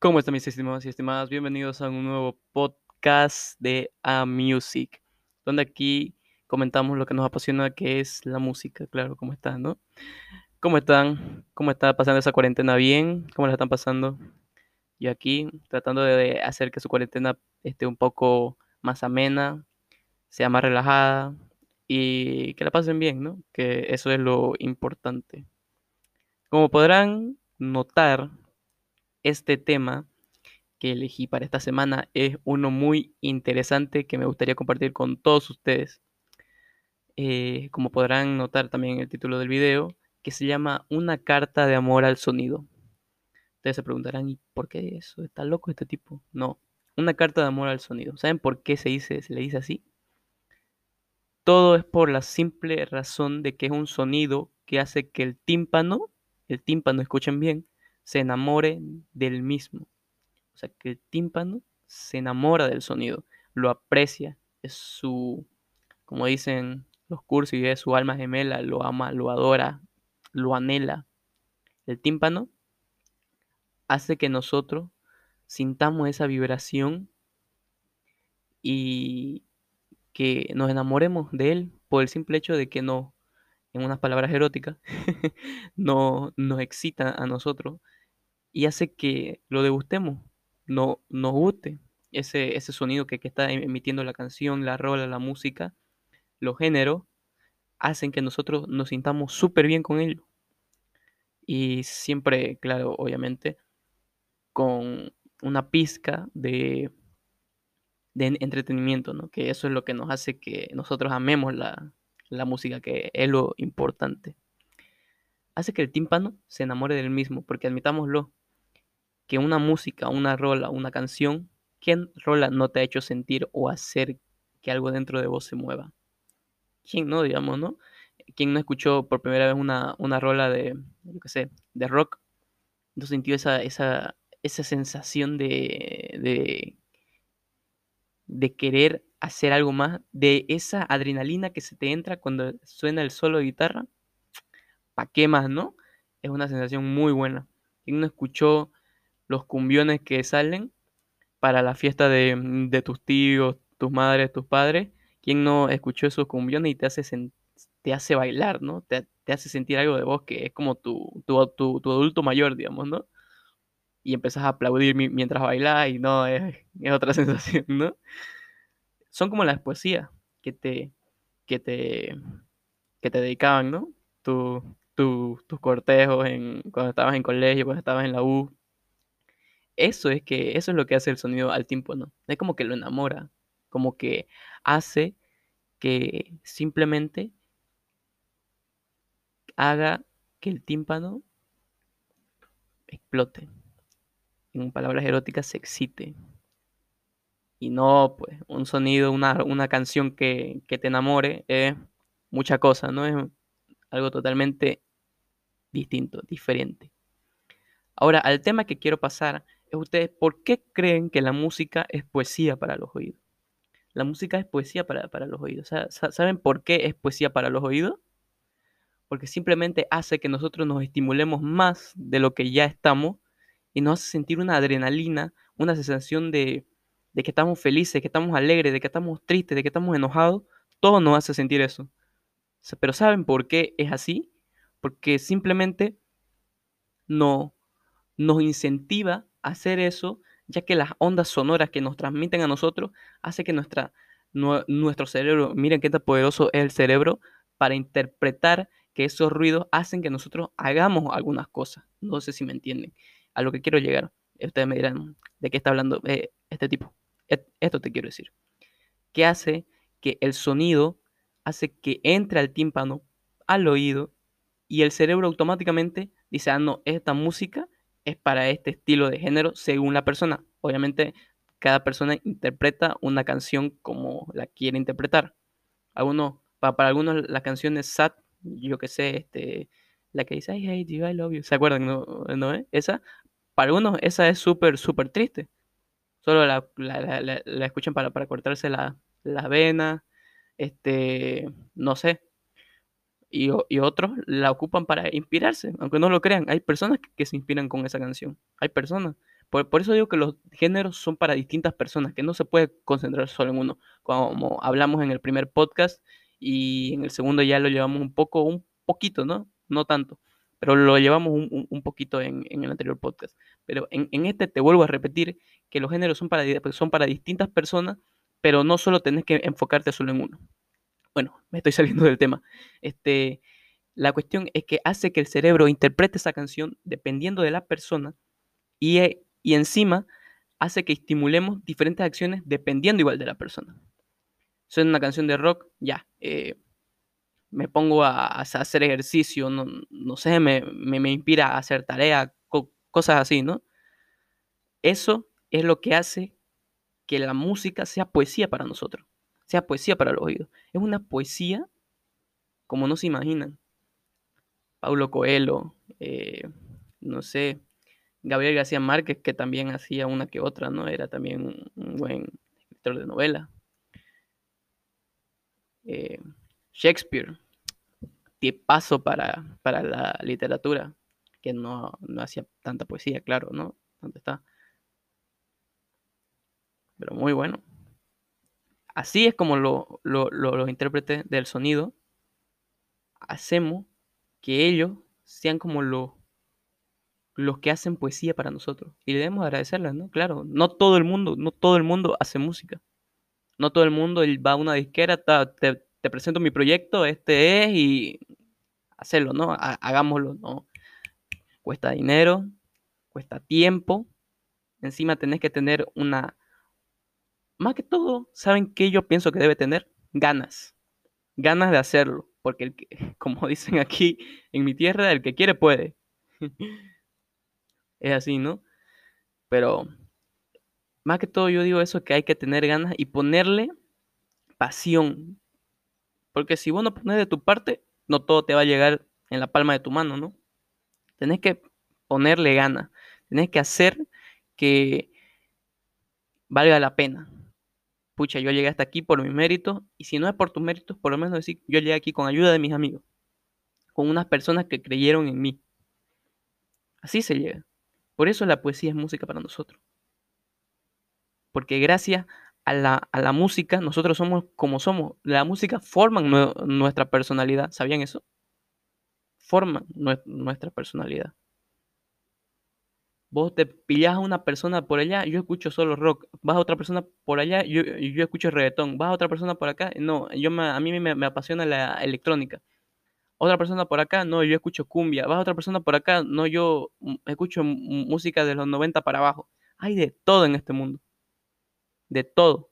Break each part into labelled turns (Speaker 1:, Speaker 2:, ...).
Speaker 1: ¿Cómo están mis estimados y estimadas? Bienvenidos a un nuevo podcast de A Music, donde aquí comentamos lo que nos apasiona, que es la música, claro, ¿cómo están, no? ¿Cómo están? ¿Cómo está pasando esa cuarentena bien? ¿Cómo la están pasando? Yo aquí tratando de hacer que su cuarentena esté un poco más amena, sea más relajada y que la pasen bien, ¿no? Que eso es lo importante. Como podrán notar, este tema que elegí para esta semana es uno muy interesante que me gustaría compartir con todos ustedes. Eh, como podrán notar también en el título del video, que se llama Una carta de amor al sonido. Ustedes se preguntarán, ¿y por qué eso? ¿Está loco este tipo? No, una carta de amor al sonido. ¿Saben por qué se, dice, se le dice así? Todo es por la simple razón de que es un sonido que hace que el tímpano, el tímpano, escuchen bien, se enamore del mismo. O sea, que el tímpano se enamora del sonido, lo aprecia, es su, como dicen los cursos, es su alma gemela, lo ama, lo adora, lo anhela. El tímpano hace que nosotros sintamos esa vibración y que nos enamoremos de él por el simple hecho de que no, en unas palabras eróticas, no, nos excita a nosotros y hace que lo degustemos, no, nos guste ese, ese sonido que, está emitiendo la canción, la rola, la música, los géneros, hacen que nosotros nos sintamos súper bien con ellos. Y siempre, claro, obviamente, con una pizca de de entretenimiento, ¿no? Que eso es lo que nos hace que nosotros amemos la, la música, que es lo importante. Hace que el tímpano se enamore del mismo, porque admitámoslo, que una música, una rola, una canción, ¿quién rola no te ha hecho sentir o hacer que algo dentro de vos se mueva? ¿Quién no, digamos, no? ¿Quién no escuchó por primera vez una, una rola de, yo qué sé, de rock? No sintió esa, esa, esa sensación de, de de querer hacer algo más, de esa adrenalina que se te entra cuando suena el solo de guitarra. ¿Para qué más, no? Es una sensación muy buena. ¿Quién no escuchó los cumbiones que salen para la fiesta de, tus tíos, tus madres, tus padres? ¿Quién no escuchó esos cumbiones y te hace, te hace bailar, ¿no? Te, hace sentir algo de vos que es como tu, tu, tu, adulto mayor, digamos, ¿no? y empezás a aplaudir mientras bailás y no, es, otra sensación, ¿no? Son como las poesías que te, que te, que te dedicaban, ¿no? tus cortejos en, cuando estabas en colegio, cuando estabas en la U. Eso es que, eso es lo que hace el sonido al tímpano. Es como que lo enamora, como que hace que simplemente haga que el tímpano explote en palabras eróticas, se excite. Y no, pues, un sonido, una, una canción que, que, te enamore es mucha cosa, ¿no? Es algo totalmente distinto, diferente. Ahora, al tema que quiero pasar ustedes, ¿por qué creen que la música es poesía para los oídos? La música es poesía para, para los oídos. ¿Saben por qué es poesía para los oídos? Porque simplemente hace que nosotros nos estimulemos más de lo que ya estamos y nos hace sentir una adrenalina, una sensación de, que estamos felices, de que estamos alegres, de que estamos tristes, de que estamos enojados, todo nos hace sentir eso. Pero ¿saben por qué es así? Porque simplemente no, nos incentiva hacer eso, ya que las ondas sonoras que nos transmiten a nosotros hace que nuestra, nuestro cerebro, miren qué tan poderoso es el cerebro, para interpretar que esos ruidos hacen que nosotros hagamos algunas cosas. No sé si me entienden a lo que quiero llegar. Ustedes me dirán, ¿de qué está hablando eh, este tipo? Esto te quiero decir. Que hace que el sonido hace que entre al tímpano, al oído, y el cerebro automáticamente dice, ah, no, esta música es para este estilo de género según la persona. Obviamente, cada persona interpreta una canción como la quiere interpretar. Algunos, para, para algunos las canciones sad, yo que sé, este, la que dice I hate you, I love you, ¿se acuerdan? ¿No, no Esa, para algunos esa es súper, súper triste. Solo la, la, escuchan para, para cortarse la, las venas, este, no sé. Y, y, otros la ocupan para inspirarse, aunque no lo crean. Hay personas que, se inspiran con esa canción. Hay personas. Por, por, eso digo que los géneros son para distintas personas, que no se puede concentrar solo en uno. Como hablamos en el primer podcast y en el segundo ya lo llevamos un poco, un poquito, ¿no? No tanto, pero lo llevamos un, un poquito en, en, el anterior podcast. Pero en, en, este te vuelvo a repetir que los géneros son para, son para distintas personas, pero no solo tenés que enfocarte solo en uno. Bueno, me estoy saliendo del tema. Este, la cuestión es que hace que el cerebro interprete esa canción dependiendo de la persona y, eh, y encima hace que estimulemos diferentes acciones dependiendo igual de la persona. Es una canción de rock, ya, eh, me pongo a, hacer ejercicio, no, sé, me, me, me, inspira a hacer tarea, co cosas así, ¿no? Eso es lo que hace que la música sea poesía para nosotros, sea poesía para los oídos. Es una poesía como no se imaginan. Paulo Coelho, eh, no sé, Gabriel García Márquez, que también hacía una que otra, ¿no? Era también un, buen escritor de novela. Eh, Shakespeare, tipazo para, para la literatura, que no, no hacía tanta poesía, claro, ¿no? ¿Dónde está? Pero muy bueno. Así es como lo, lo, lo, los intérpretes del sonido hacemos que ellos sean como los, los que hacen poesía para nosotros. Y debemos agradecerles, ¿no? Claro, no todo el mundo, no todo el mundo hace música. No todo el mundo va a una disquera, te, te presento mi proyecto, este es, y hacerlo, ¿no? Hagámoslo, ¿no? Cuesta dinero, cuesta tiempo. Encima tenés que tener una... Más que todo, ¿saben qué yo pienso que debe tener? Ganas. Ganas de hacerlo. Porque, el que, como dicen aquí en mi tierra, el que quiere puede. es así, ¿no? Pero, más que todo yo digo eso, que hay que tener ganas y ponerle pasión. Porque si vos no pones de tu parte, no todo te va a llegar en la palma de tu mano, ¿no? Tenés que ponerle ganas. Tenés que hacer que valga la pena pucha, yo llegué hasta aquí por mis méritos, y si no es por tus méritos, por lo menos decir, yo llegué aquí con ayuda de mis amigos, con unas personas que creyeron en mí. Así se llega. Por eso la poesía es música para nosotros. Porque gracias a la, a la música, nosotros somos como somos. La música forma nuestra personalidad. ¿Sabían eso? Forman nuestra personalidad. Vos te pillas a una persona por allá, yo escucho solo rock. Vas a otra persona por allá, yo, yo escucho reggaetón. Vas a otra persona por acá, no, yo me, a mí me, me, apasiona la electrónica. Otra persona por acá, no, yo escucho cumbia. Vas a otra persona por acá, no, yo escucho música de los 90 para abajo. Hay de todo en este mundo. De todo.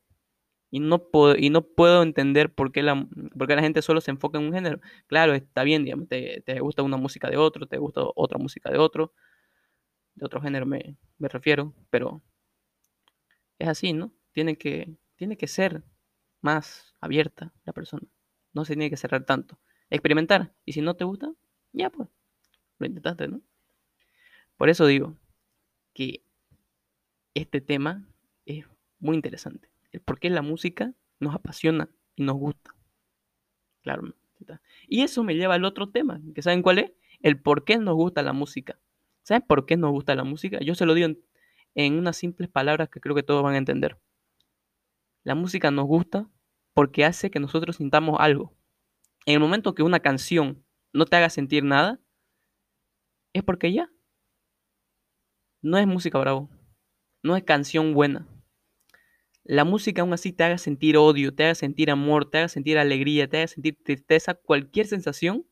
Speaker 1: Y no puedo, y no puedo entender por qué, la, la gente solo se enfoca en un género. Claro, está bien, digamos, te, te gusta una música de otro, te gusta otra música de otro de otro género me, me refiero, pero es así, ¿no? Tiene que, tiene que ser más abierta la persona. No se tiene que cerrar tanto. Experimentar. Y si no te gusta, ya pues. Lo intentaste, ¿no? Por eso digo que este tema es muy interesante. El por qué la música nos apasiona y nos gusta. Claro. Y eso me lleva al otro tema, que ¿saben cuál es? El por qué nos gusta la música. ¿Saben por qué nos gusta la música? Yo se lo digo en, en unas simples palabras que creo que todos van a entender. La música nos gusta porque hace que nosotros sintamos algo. En el momento que una canción no te haga sentir nada, es porque ya. No es música bravo. No es canción buena. La música aún así te haga sentir odio, te haga sentir amor, te haga sentir alegría, te haga sentir tristeza, cualquier sensación,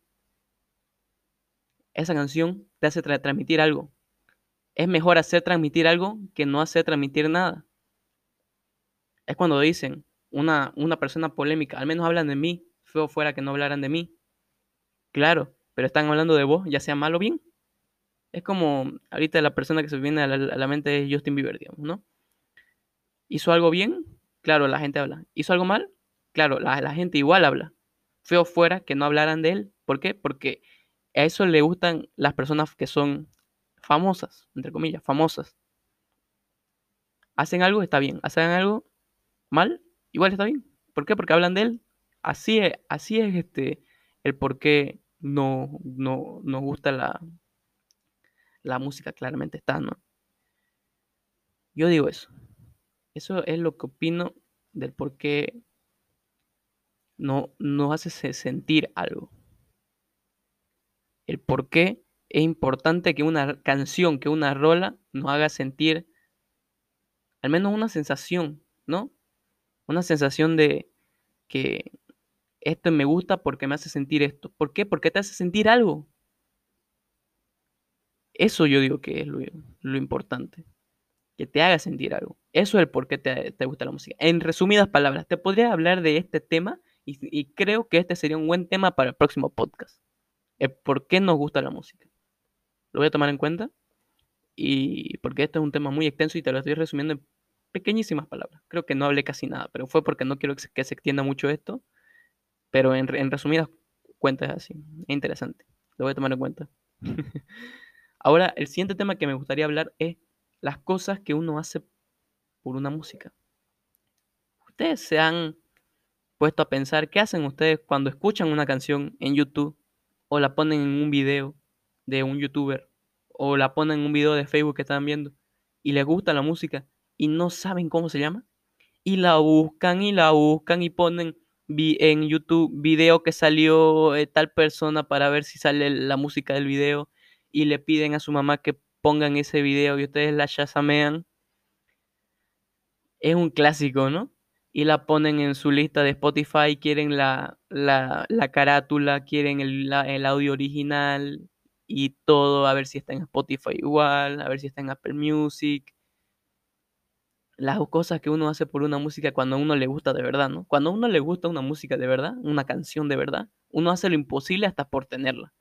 Speaker 1: esa canción te hace tra transmitir algo. Es mejor hacer transmitir algo que no hacer transmitir nada. Es cuando dicen una, una persona polémica, al menos hablan de mí, feo fuera que no hablaran de mí. Claro, pero están hablando de vos, ya sea mal o bien. Es como ahorita la persona que se viene a la, a la mente es Justin Bieber, digamos, ¿no? ¿Hizo algo bien? Claro, la gente habla. ¿Hizo algo mal? Claro, la, la gente igual habla. Feo fuera que no hablaran de él. ¿Por qué? Porque a eso le gustan las personas que son famosas, entre comillas, famosas. Hacen algo, está bien. Hacen algo mal, igual está bien. ¿Por qué? Porque hablan de él. Así es, así es este, el por qué no, no nos gusta la, la música, claramente está, ¿no? Yo digo eso. Eso es lo que opino del por qué no, nos hace sentir algo. El por qué es importante que una canción, que una rola nos haga sentir al menos una sensación, ¿no? Una sensación de que esto me gusta porque me hace sentir esto. ¿Por qué? Porque te hace sentir algo. Eso yo digo que es lo, importante. Que te haga sentir algo. Eso es el por qué te, gusta la música. En resumidas palabras, te podría hablar de este tema y, creo que este sería un buen tema para el próximo podcast. El por qué nos gusta la música. Lo voy a tomar en cuenta. Y porque este es un tema muy extenso y te lo estoy resumiendo en pequeñísimas palabras. Creo que no hablé casi nada, pero fue porque no quiero que se, extienda mucho esto. Pero en, en resumidas cuentas es así. Es interesante. Lo voy a tomar en cuenta. Ahora, el siguiente tema que me gustaría hablar es las cosas que uno hace por una música. Ustedes se han puesto a pensar qué hacen ustedes cuando escuchan una canción en YouTube o la ponen en un video de un youtuber o la ponen en un video de Facebook que están viendo y les gusta la música y no saben cómo se llama y la buscan y la buscan y ponen en YouTube video que salió eh, tal persona para ver si sale la música del video y le piden a su mamá que pongan ese video y ustedes la chasamean, es un clásico, ¿no? Y la ponen en su lista de Spotify, quieren la, la, carátula, quieren el, el audio original y todo, a ver si está en Spotify igual, a ver si está en Apple Music las cosas que uno hace por una música cuando a uno le gusta de verdad, ¿no? Cuando a uno le gusta una música de verdad, una canción de verdad, uno hace lo imposible hasta por tenerla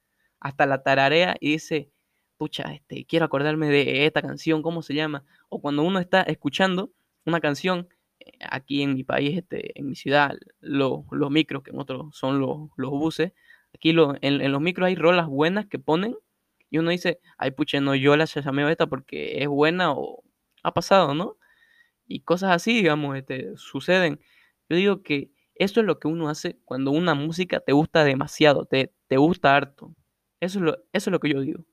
Speaker 1: hasta la tararea y dice, pucha, este, quiero acordarme de esta canción, ¿cómo se llama? O cuando uno está escuchando una canción, aquí en mi país, este, en mi ciudad, los micros, que en otros son los, los buses, aquí lo, en, los micros hay rolas buenas que ponen y uno dice, ay, pucha, no, yo la llamé esta porque es buena o ha pasado, ¿no? Y cosas así, digamos, este, suceden. Yo digo que eso es lo que uno hace cuando una música te gusta demasiado, te, te gusta harto. Eso es lo, eso es lo que yo digo.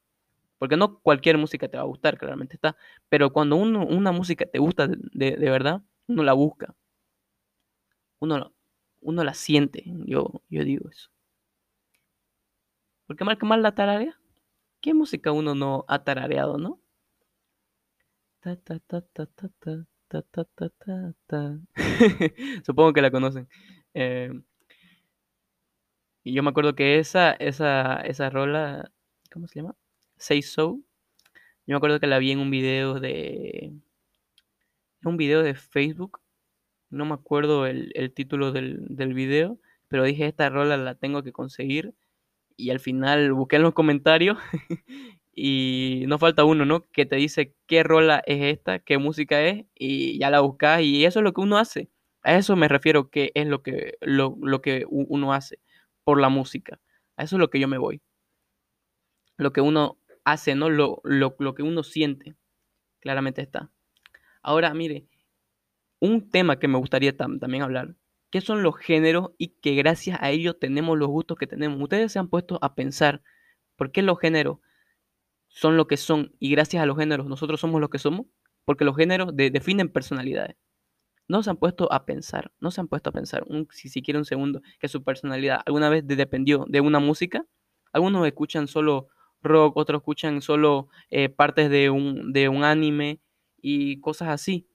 Speaker 1: Porque no cualquier música te va a gustar, claramente está. Pero cuando uno, una música te gusta de, verdad, uno la busca. Uno, uno la siente. Yo, yo digo eso. Porque mal que mal la tararea. ¿Qué música uno no ha tarareado, no? Supongo que la conocen. Eh, y yo me acuerdo que esa, esa, esa rola, ¿cómo se llama? Say So. Yo me acuerdo que la vi en un video de. Un video de Facebook. No me acuerdo el, título del, del video. Pero dije, esta rola la tengo que conseguir. Y al final busqué en los comentarios. y no falta uno, ¿no? Que te dice qué rola es esta, qué música es. Y ya la buscas. Y eso es lo que uno hace. A eso me refiero que es lo que, lo, lo que uno hace por la música. A eso es lo que yo me voy. Lo que uno hace, ¿no? Lo, lo, que uno siente. Claramente está. Ahora, mire, un tema que me gustaría también hablar, ¿qué son los géneros y que gracias a ellos tenemos los gustos que tenemos? Ustedes se han puesto a pensar, ¿por qué los géneros son lo que son y gracias a los géneros nosotros somos lo que somos? Porque los géneros definen personalidades no se han puesto a pensar, no se han puesto a pensar, un, si siquiera un segundo, que su personalidad alguna vez dependió de una música. Algunos escuchan solo rock, otros escuchan solo eh, partes de un, de un anime y cosas así.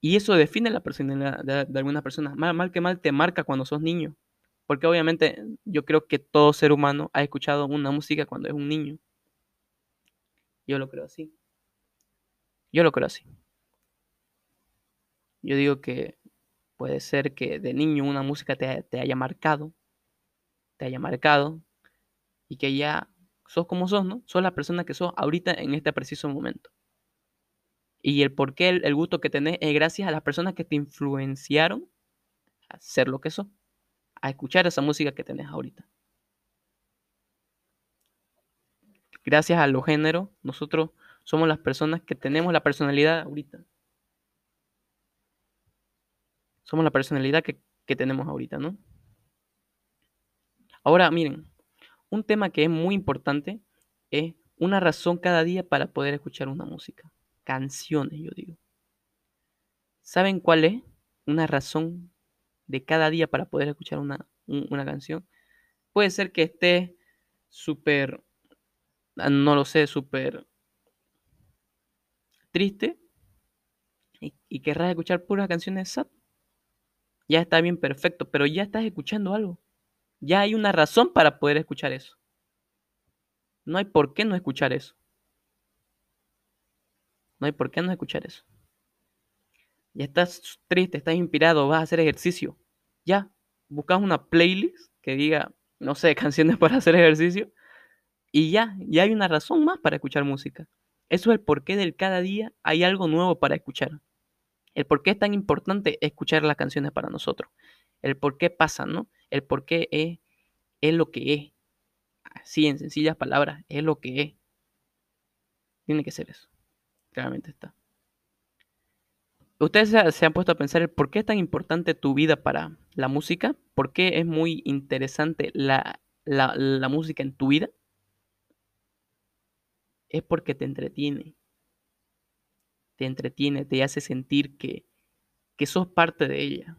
Speaker 1: Y eso define la personalidad de, algunas personas. Mal, que mal te marca cuando sos niño. Porque obviamente yo creo que todo ser humano ha escuchado una música cuando es un niño. Yo lo creo así. Yo lo creo así. Yo digo que puede ser que de niño una música te, haya marcado, te haya marcado y que ya sos como sos, ¿no? Sos la persona que sos ahorita en este preciso momento. Y el por qué, el, gusto que tenés es gracias a las personas que te influenciaron a ser lo que sos, a escuchar esa música que tenés ahorita. Gracias a los géneros, nosotros somos las personas que tenemos la personalidad ahorita somos la personalidad que, tenemos ahorita, ¿no? Ahora, miren, un tema que es muy importante es una razón cada día para poder escuchar una música. Canciones, yo digo. ¿Saben cuál es una razón de cada día para poder escuchar una, una canción? Puede ser que esté súper, ah, no lo sé, súper triste y, y, querrás escuchar puras canciones sad. Ya está bien, perfecto, pero ya estás escuchando algo. Ya hay una razón para poder escuchar eso. No hay por qué no escuchar eso. No hay por qué no escuchar eso. Ya estás triste, estás inspirado, vas a hacer ejercicio. Ya, buscas una playlist que diga, no sé, canciones para hacer ejercicio. Y ya, ya hay una razón más para escuchar música. Eso es el porqué del cada día hay algo nuevo para escuchar. El por qué es tan importante escuchar las canciones para nosotros. El por qué pasa, ¿no? El por qué es, es lo que es. Así, en sencillas palabras, es lo que es. Tiene que ser eso. Claramente está. ¿Ustedes se han puesto a pensar el por qué es tan importante tu vida para la música? ¿Por qué es muy interesante la, la, música en tu vida? Es porque te entretiene. Te entretiene, te hace sentir que, que sos parte de ella.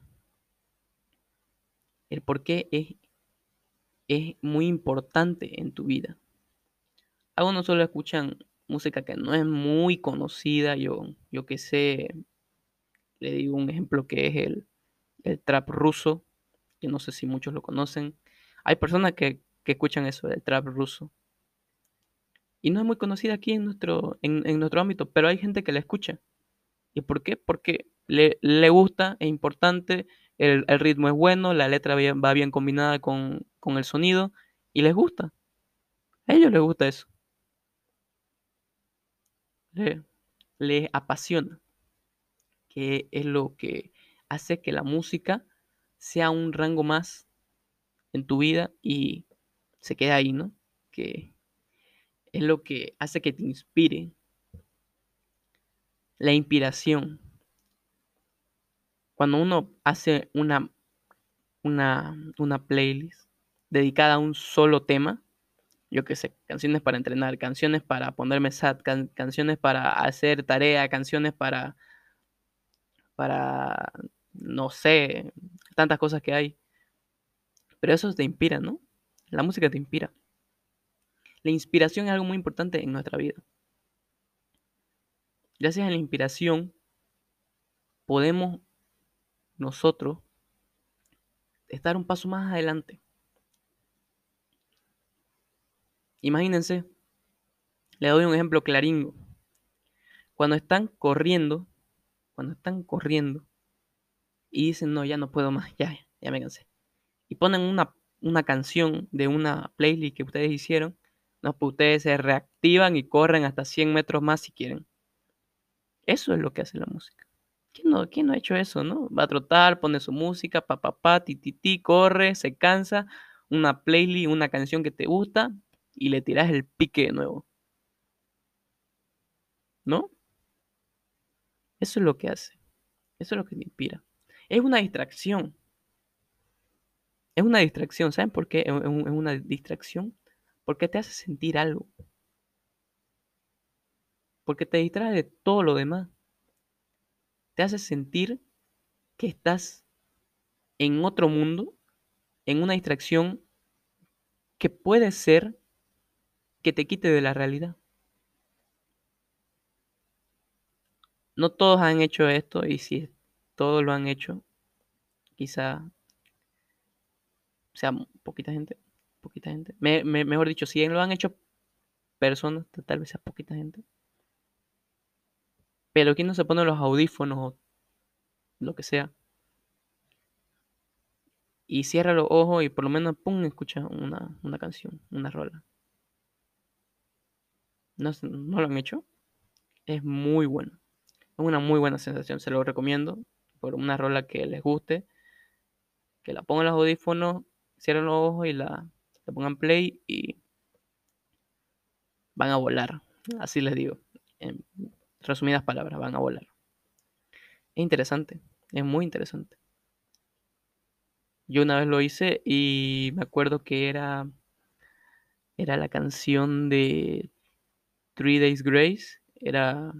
Speaker 1: El por qué es, es muy importante en tu vida. Algunos solo escuchan música que no es muy conocida, yo, yo que sé, le digo un ejemplo que es el, el trap ruso, que no sé si muchos lo conocen. Hay personas que, que escuchan eso, el trap ruso. Y no es muy conocida aquí en nuestro, en, en nuestro ámbito, pero hay gente que la escucha. ¿Y por qué? Porque le, le gusta, es importante, el, el, ritmo es bueno, la letra va bien combinada con, con el sonido y les gusta. A ellos les gusta eso. Les apasiona que es lo que hace que la música sea un rango más en tu vida y se quede ahí, ¿no? Que es lo que hace que te inspire. La inspiración. Cuando uno hace una, una, una playlist dedicada a un solo tema, yo qué sé, canciones para entrenar, canciones para ponerme sad, canciones para hacer tarea, canciones para para, no sé, tantas cosas que hay. Pero eso te inspira, ¿no? La música te inspira. La inspiración es algo muy importante en nuestra vida. Gracias a la inspiración podemos nosotros estar un paso más adelante. Imagínense, le doy un ejemplo claringo. Cuando están corriendo, cuando están corriendo y dicen, no, ya no puedo más, ya, ya me cansé. Y ponen una, una canción de una playlist que ustedes hicieron, no, pues ustedes se reactivan y corren hasta 100 metros más si quieren. Eso es lo que hace la música. ¿Quién no, quién no ha hecho eso, no? Va a trotar, pone su música, pa, pa, pa, ti, ti, ti, corre, se cansa, una playlist, una canción que te gusta y le tiras el pique de nuevo. ¿No? Eso es lo que hace. Eso es lo que te inspira. Es una distracción. Es una distracción. ¿Saben por qué es una distracción? Porque te hace sentir algo. Porque te distrae de todo lo demás. Te hace sentir que estás en otro mundo, en una distracción que puede ser que te quite de la realidad. no todos han hecho esto y si todos lo han hecho, quizá sea poquita gente, poquita gente. mejor dicho, si lo han hecho personas, tal vez sea poquita gente. Pero quien no se pone los audífonos o lo que sea. Y cierra los ojos y por lo menos pum, escucha una, una canción, una rola. No, no lo han hecho. Es muy bueno. Es una muy buena sensación, se lo recomiendo. Por una rola que les guste, que la pongan los audífonos, cierren los ojos y la, pongan play y van a volar. Así les digo. En resumidas palabras, van a volar. Es interesante, es muy interesante. Yo una vez lo hice y me acuerdo que era era la canción de Three Days Grace, era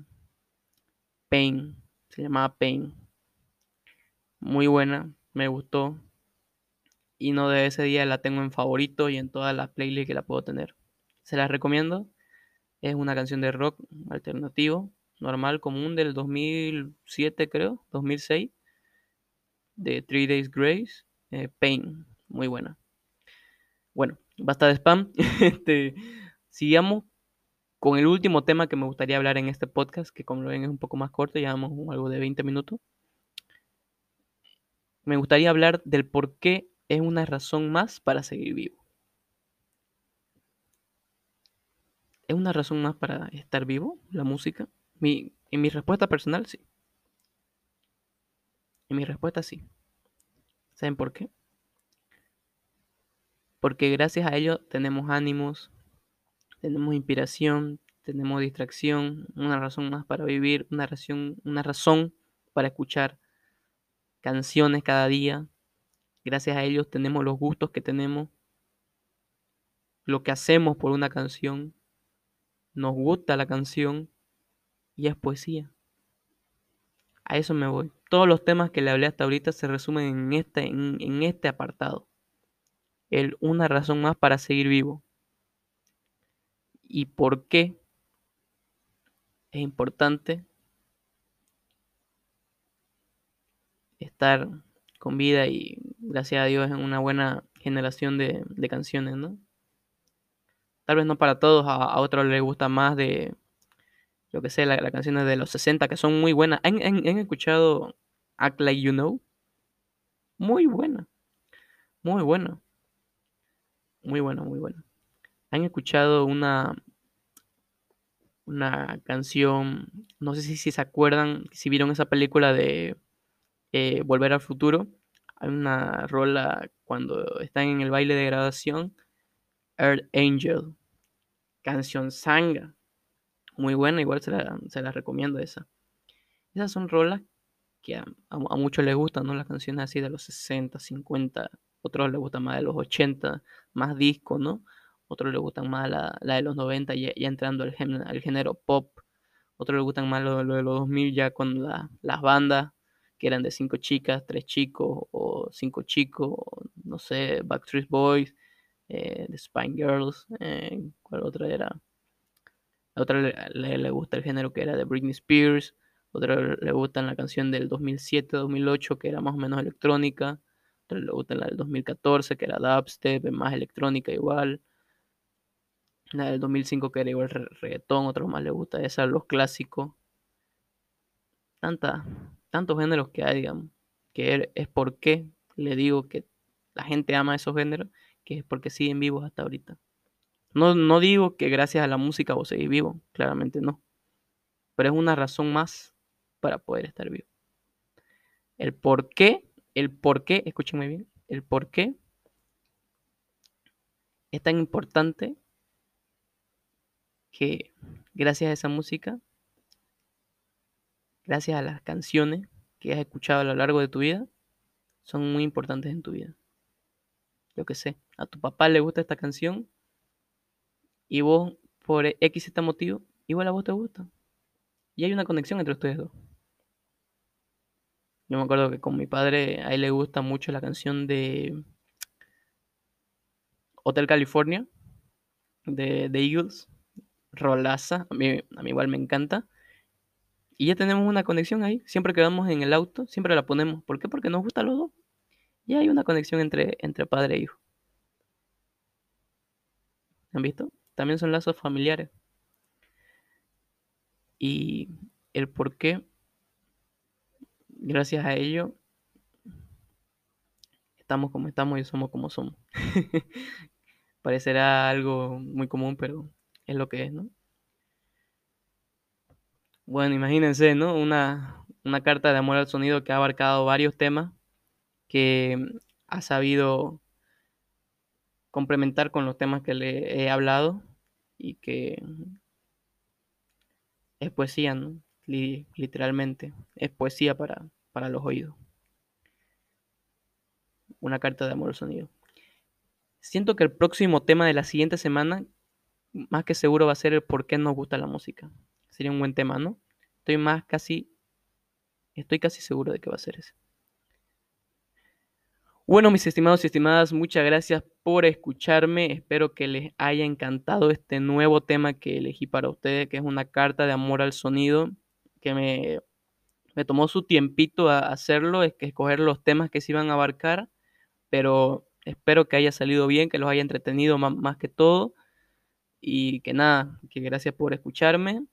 Speaker 1: Pain. Se llamaba Pain. Muy buena, me gustó. Y no de ese día la tengo en favorito y en todas las playlists que la puedo tener. Se las recomiendo. Es una canción de rock alternativo, normal, común del 2007 creo, 2006. De Three Days Grace. Eh, Pain. Muy buena. Bueno, basta de spam. este, sigamos con el último tema que me gustaría hablar en este podcast, que como lo ven es un poco más corto, llevamos algo de 20 minutos. Me gustaría hablar del por qué es una razón más para seguir vivo. ¿Es una razón más para estar vivo la música? Mi, en mi respuesta personal, sí. En mi respuesta, sí. ¿Saben por qué? Porque gracias a ello tenemos ánimos, tenemos inspiración, tenemos distracción, una razón más para vivir, una razón, una razón para escuchar canciones cada día. Gracias a ellos tenemos los gustos que tenemos, lo que hacemos por una canción, nos gusta la canción y es poesía. A eso me voy. Todos los temas que le hablé hasta ahorita se resumen en este, en, en este apartado el una razón más para seguir vivo. ¿Y por qué es importante estar con vida y gracias a Dios en una buena generación de, canciones, ¿no? Tal vez no para todos, a, otros les gusta más de, yo que sé, las la canciones de los 60 que son muy buenas. ¿Han, escuchado Act Like You Know? Muy buena, muy buena. Muy bueno, muy bueno. ¿Han escuchado una, una canción? No sé si, si se acuerdan, si vieron esa película de eh, Volver al Futuro. Hay una rola cuando están en el baile de graduación. Earth Angel. Canción Sanga. Muy buena, igual se la, se la recomiendo esa. Esas son rolas que a, muchos les gustan, ¿no? Las canciones así de los 60, 50, otros les gustan más de los 80, más disco, ¿no? Otros les gustan más la, de los 90, ya, entrando al, al, género pop. Otros les gustan más lo, de los 2000, ya con las bandas que eran de cinco chicas, tres chicos, o cinco chicos, no sé, Backstreet Boys, eh, The Spine Girls, eh, ¿cuál otra era? A otra le, le, gusta el género que era de Britney Spears, otra le gusta la canción del 2007-2008 que era más o menos electrónica, le gusta la del 2014, que era dubstep, más electrónica igual. La del 2005 que era igual reggaetón, otros más le gusta esa, los clásicos. Tanta, tantos géneros que hay, digamos, que es por qué le digo que la gente ama esos géneros, que es porque siguen vivos hasta ahorita. No, no digo que gracias a la música vos seguís vivo, claramente no. Pero es una razón más para poder estar vivo. El por qué el por qué, escúchenme bien, el por qué es tan importante que gracias a esa música, gracias a las canciones que has escuchado a lo largo de tu vida, son muy importantes en tu vida. Yo que sé, a tu papá le gusta esta canción y vos por X este motivo, igual a vos te gusta. Y hay una conexión entre ustedes dos. Yo me acuerdo que con mi padre a él le gusta mucho la canción de Hotel California de, The Eagles, Rolaza, a mí, a mí igual me encanta. Y ya tenemos una conexión ahí. Siempre que vamos en el auto, siempre la ponemos. ¿Por qué? Porque nos gusta los dos. Y hay una conexión entre, entre padre e hijo. ¿Han visto? También son lazos familiares. Y el por qué gracias a ello, estamos como estamos y somos como somos. Parecerá algo muy común, pero es lo que es, ¿no? Bueno, imagínense, ¿no? Una, una carta de amor al sonido que ha abarcado varios temas, que ha sabido complementar con los temas que le he hablado y que es poesía, ¿no? literalmente. Es poesía para, para los oídos. Una carta de amor al sonido. Siento que el próximo tema de la siguiente semana, más que seguro va a ser el por qué nos gusta la música. Sería un buen tema, ¿no? Estoy más casi Estoy casi seguro de que va a ser ese. Bueno, mis estimados y estimadas, muchas gracias por escucharme. Espero que les haya encantado este nuevo tema que elegí para ustedes, que es una carta de amor al sonido, que me, me tomó su tiempito a hacerlo, es que escoger los temas que se iban a abarcar, pero espero que haya salido bien, que los haya entretenido más, más que todo. Y que nada, que gracias por escucharme.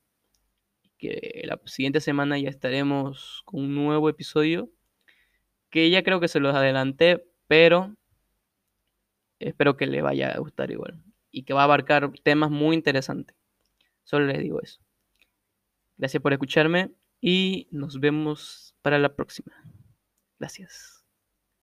Speaker 1: Que la siguiente semana ya estaremos con un nuevo episodio que ya creo que se los adelanté, pero espero que les vaya a gustar igual y que va a abarcar temas muy interesantes. Solo les digo eso. Gracias por escucharme y nos vemos para la próxima. Gracias.